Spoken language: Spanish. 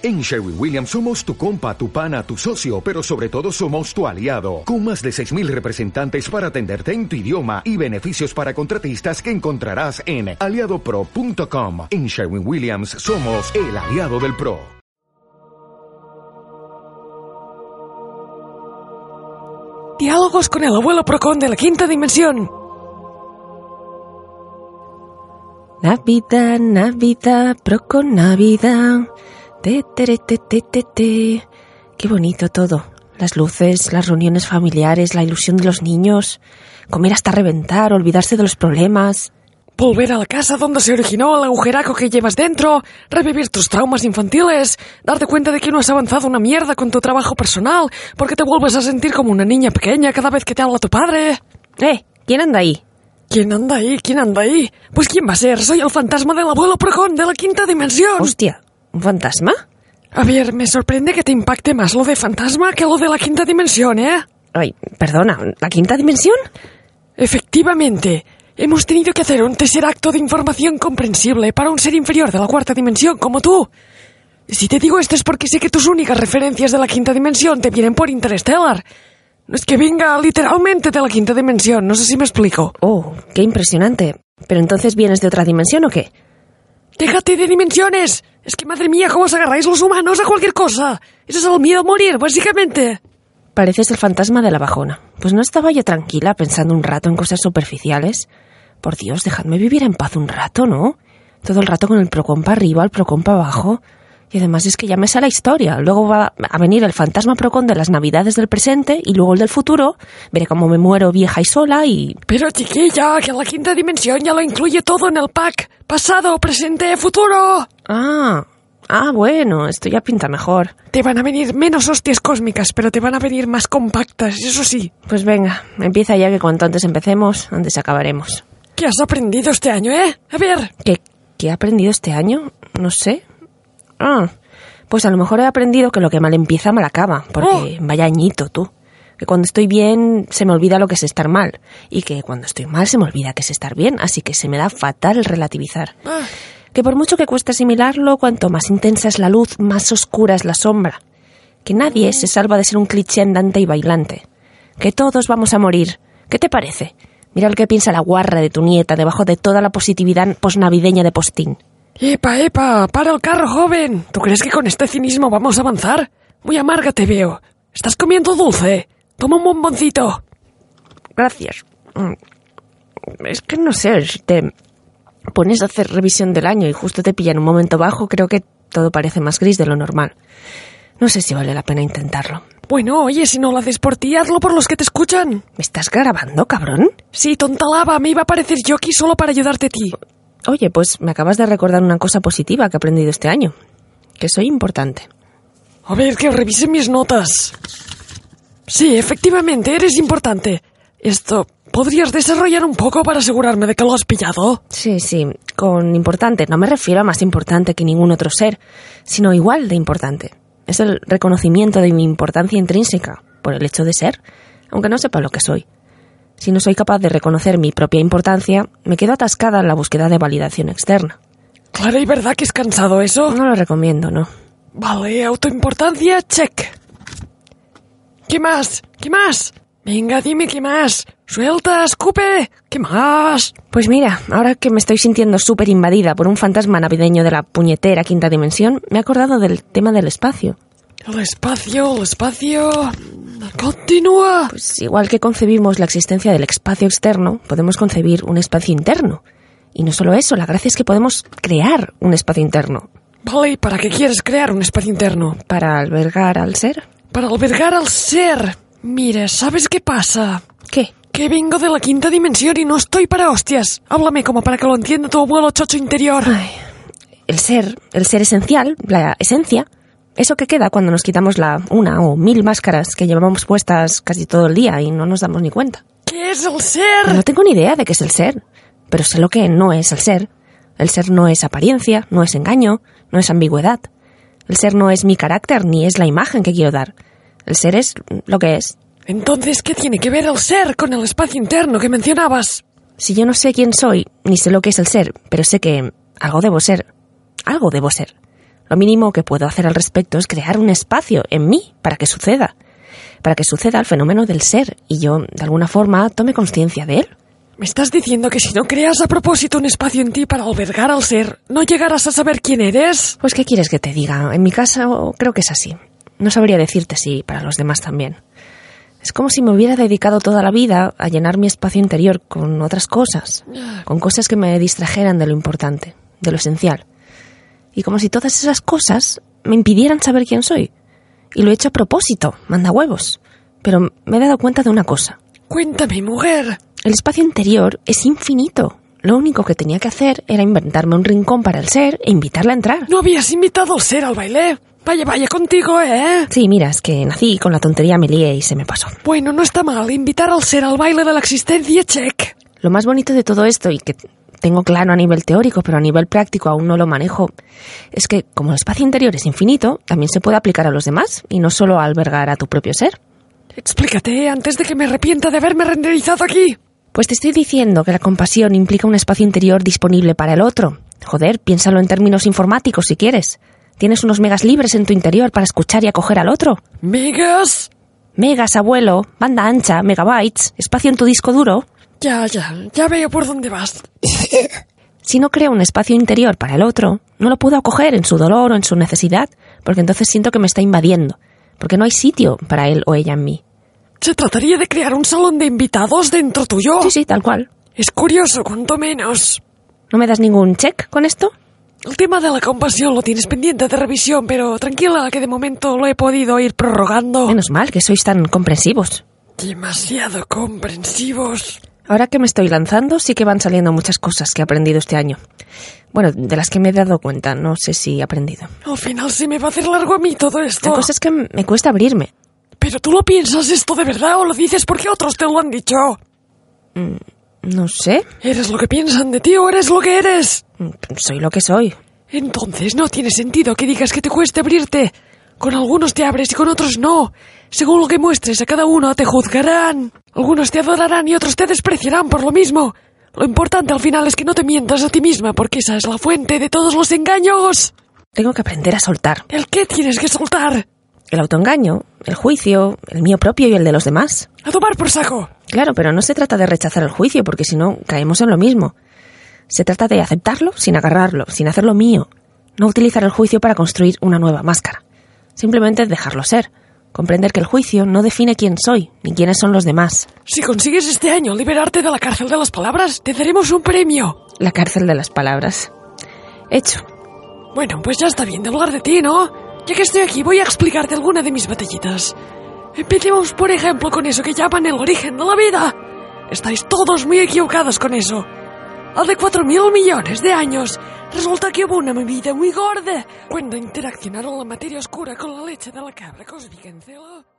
En Sherwin Williams somos tu compa, tu pana, tu socio, pero sobre todo somos tu aliado, con más de 6.000 representantes para atenderte en tu idioma y beneficios para contratistas que encontrarás en aliadopro.com. En Sherwin Williams somos el aliado del PRO. Diálogos con el abuelo Procon de la quinta dimensión. Navidad, Navidad, Procon Navidad. Te, te, te, te, te. Qué bonito todo. Las luces, las reuniones familiares, la ilusión de los niños. Comer hasta reventar, olvidarse de los problemas. Volver a la casa donde se originó el agujeraco que llevas dentro, revivir tus traumas infantiles, darte cuenta de que no has avanzado una mierda con tu trabajo personal, porque te vuelves a sentir como una niña pequeña cada vez que te habla tu padre. Eh, ¿quién anda ahí? ¿Quién anda ahí? ¿Quién anda ahí? Pues ¿quién va a ser? Soy el fantasma del abuelo Procon de la quinta dimensión. Hostia, ¿un fantasma? A ver, me sorprende que te impacte más lo de fantasma que lo de la quinta dimensión, ¿eh? Ay, perdona, ¿la quinta dimensión? Efectivamente. Hemos tenido que hacer un tercer acto de información comprensible para un ser inferior de la cuarta dimensión como tú. Si te digo esto es porque sé que tus únicas referencias de la quinta dimensión te vienen por Interstellar. No es que venga literalmente de la quinta dimensión, no sé si me explico. Oh, qué impresionante. ¿Pero entonces vienes de otra dimensión o qué? ¡Déjate de dimensiones! Es que madre mía, ¿cómo os agarráis los humanos a cualquier cosa? Eso es el miedo a morir, básicamente. Pareces el fantasma de la bajona. Pues no estaba yo tranquila pensando un rato en cosas superficiales. Por Dios, dejadme vivir en paz un rato, ¿no? Todo el rato con el procompa arriba, el procompa abajo. Y además es que ya me sale la historia. Luego va a venir el fantasma procon de las navidades del presente y luego el del futuro. Veré cómo me muero vieja y sola y... Pero chiquilla, que la quinta dimensión ya lo incluye todo en el pack. Pasado, presente, futuro. Ah, ah, bueno, esto ya pinta mejor. Te van a venir menos hostias cósmicas, pero te van a venir más compactas, eso sí. Pues venga, empieza ya que cuanto antes empecemos, antes acabaremos. ¿Qué has aprendido este año, eh? A ver. ¿Qué, qué he aprendido este año? No sé. Ah, pues a lo mejor he aprendido que lo que mal empieza mal acaba, porque vaya añito tú. Que cuando estoy bien se me olvida lo que es estar mal, y que cuando estoy mal se me olvida que es estar bien, así que se me da fatal el relativizar. Ah, Que por mucho que cueste asimilarlo, cuanto más intensa es la luz, más oscura es la sombra. Que nadie se salva de ser un cliché andante y bailante. Que todos vamos a morir. ¿Qué te parece? Mira lo que piensa la guarra de tu nieta debajo de toda la positividad posnavideña de postín. Epa, epa, para el carro, joven. ¿Tú crees que con este cinismo vamos a avanzar? Muy amarga te veo. ¿Estás comiendo dulce? Toma un bomboncito. Gracias. Mm. Es que no sé, si te pones a hacer revisión del año y justo te pilla en un momento bajo, creo que todo parece más gris de lo normal. No sé si vale la pena intentarlo. Bueno, oye, si no lo haces por ti, hazlo por los que te escuchan. ¿Me estás grabando, cabrón? Sí, tonta lava, me iba a parecer yo aquí solo para ayudarte a ti. Oye, pues me acabas de recordar una cosa positiva que he aprendido este año. Que soy importante. A ver, que revise mis notas. Sí, efectivamente, eres importante. Esto, ¿podrías desarrollar un poco para asegurarme de que lo has pillado? Sí, sí, con importante no me refiero a más importante que ningún otro ser, sino igual de importante. Es el reconocimiento de mi importancia intrínseca, por el hecho de ser, aunque no sepa lo que soy. Si no soy capaz de reconocer mi propia importancia, me quedo atascada en la búsqueda de validación externa. Clara y verdad que es cansado eso. No lo recomiendo, ¿no? Vale, autoimportancia, check. ¿Qué más? ¿Qué más? Venga, dime qué más. Suelta, escupe. ¿Qué más? Pues mira, ahora que me estoy sintiendo súper invadida por un fantasma navideño de la puñetera quinta dimensión, me he acordado del tema del espacio. El espacio, el espacio. Continúa. Pues igual que concebimos la existencia del espacio externo, podemos concebir un espacio interno. Y no solo eso, la gracia es que podemos crear un espacio interno. Vale, ¿y para qué quieres crear un espacio interno? Para albergar al ser. Para albergar al ser. Mira, ¿sabes qué pasa? ¿Qué? Que vengo de la quinta dimensión y no estoy para hostias. Háblame como para que lo entienda tu abuelo chocho interior. Ay, el ser, el ser esencial, la esencia, eso que queda cuando nos quitamos la una o mil máscaras que llevamos puestas casi todo el día y no nos damos ni cuenta. ¿Qué es el ser? No tengo ni idea de qué es el ser, pero sé lo que no es el ser. El ser no es apariencia, no es engaño, no es ambigüedad. El ser no es mi carácter ni es la imagen que quiero dar. El ser es lo que es. Entonces, ¿qué tiene que ver el ser con el espacio interno que mencionabas? Si yo no sé quién soy, ni sé lo que es el ser, pero sé que algo debo ser. Algo debo ser. Lo mínimo que puedo hacer al respecto es crear un espacio en mí para que suceda, para que suceda el fenómeno del ser y yo, de alguna forma, tome conciencia de él. ¿Me estás diciendo que si no creas a propósito un espacio en ti para albergar al ser, no llegarás a saber quién eres? Pues, ¿qué quieres que te diga? En mi caso, creo que es así. No sabría decirte si para los demás también. Es como si me hubiera dedicado toda la vida a llenar mi espacio interior con otras cosas, con cosas que me distrajeran de lo importante, de lo esencial. Y como si todas esas cosas me impidieran saber quién soy. Y lo he hecho a propósito, manda huevos. Pero me he dado cuenta de una cosa. Cuéntame, mujer. El espacio interior es infinito. Lo único que tenía que hacer era inventarme un rincón para el ser e invitarle a entrar. ¿No habías invitado al ser al baile? Vaya, vaya contigo, ¿eh? Sí, mira, es que nací con la tontería, me lié y se me pasó. Bueno, no está mal invitar al ser al baile de la existencia, check. Lo más bonito de todo esto, y que tengo claro a nivel teórico, pero a nivel práctico aún no lo manejo, es que como el espacio interior es infinito, también se puede aplicar a los demás y no solo a albergar a tu propio ser. Explícate antes de que me arrepienta de haberme renderizado aquí. Pues te estoy diciendo que la compasión implica un espacio interior disponible para el otro. Joder, piénsalo en términos informáticos si quieres. Tienes unos megas libres en tu interior para escuchar y acoger al otro. ¿Megas? Megas, abuelo, banda ancha, megabytes, espacio en tu disco duro. Ya, ya, ya veo por dónde vas. Si no creo un espacio interior para el otro, no lo puedo acoger en su dolor o en su necesidad, porque entonces siento que me está invadiendo, porque no hay sitio para él o ella en mí. ¿Se trataría de crear un salón de invitados dentro tuyo? Sí, sí, tal cual. Es curioso, cuanto menos. ¿No me das ningún check con esto? El tema de la compasión lo tienes pendiente de revisión, pero tranquila que de momento lo he podido ir prorrogando. Menos mal que sois tan comprensivos. Demasiado comprensivos. Ahora que me estoy lanzando, sí que van saliendo muchas cosas que he aprendido este año. Bueno, de las que me he dado cuenta, no sé si he aprendido. Al final se me va a hacer largo a mí todo esto. La cosa es que me cuesta abrirme. ¿Pero tú lo piensas esto de verdad o lo dices porque otros te lo han dicho? Mm, no sé. ¿Eres lo que piensan de ti o eres lo que eres? Mm, Soy lo que soy. Entonces no tiene sentido que digas que te cueste abrirte. Con algunos te abres y con otros no. Según lo que muestres a cada uno te juzgarán. Algunos te adorarán y otros te despreciarán por lo mismo. Lo importante al final es que no te mientas a ti misma porque esa es la fuente de todos los engaños. Tengo que aprender a soltar. ¿El qué tienes que soltar? El autoengaño, el juicio, el mío propio y el de los demás. A tomar por saco. Claro, pero no se trata de rechazar el juicio, porque si no, caemos en lo mismo. Se trata de aceptarlo sin agarrarlo, sin hacerlo mío. No utilizar el juicio para construir una nueva máscara. Simplemente dejarlo ser. Comprender que el juicio no define quién soy, ni quiénes son los demás. Si consigues este año liberarte de la cárcel de las palabras, te daremos un premio. La cárcel de las palabras. Hecho. Bueno, pues ya está bien de hablar de ti, ¿no? Ya que estoy aquí, voy a explicarte alguna de mis batallitas. Empecemos, por ejemplo, con eso que llaman el origen de la vida. Estáis todos muy equivocados con eso. Hace cuatro mil millones de años, resulta que hubo una vida muy gorda cuando interaccionaron la materia oscura con la leche de la cabra cósmica en.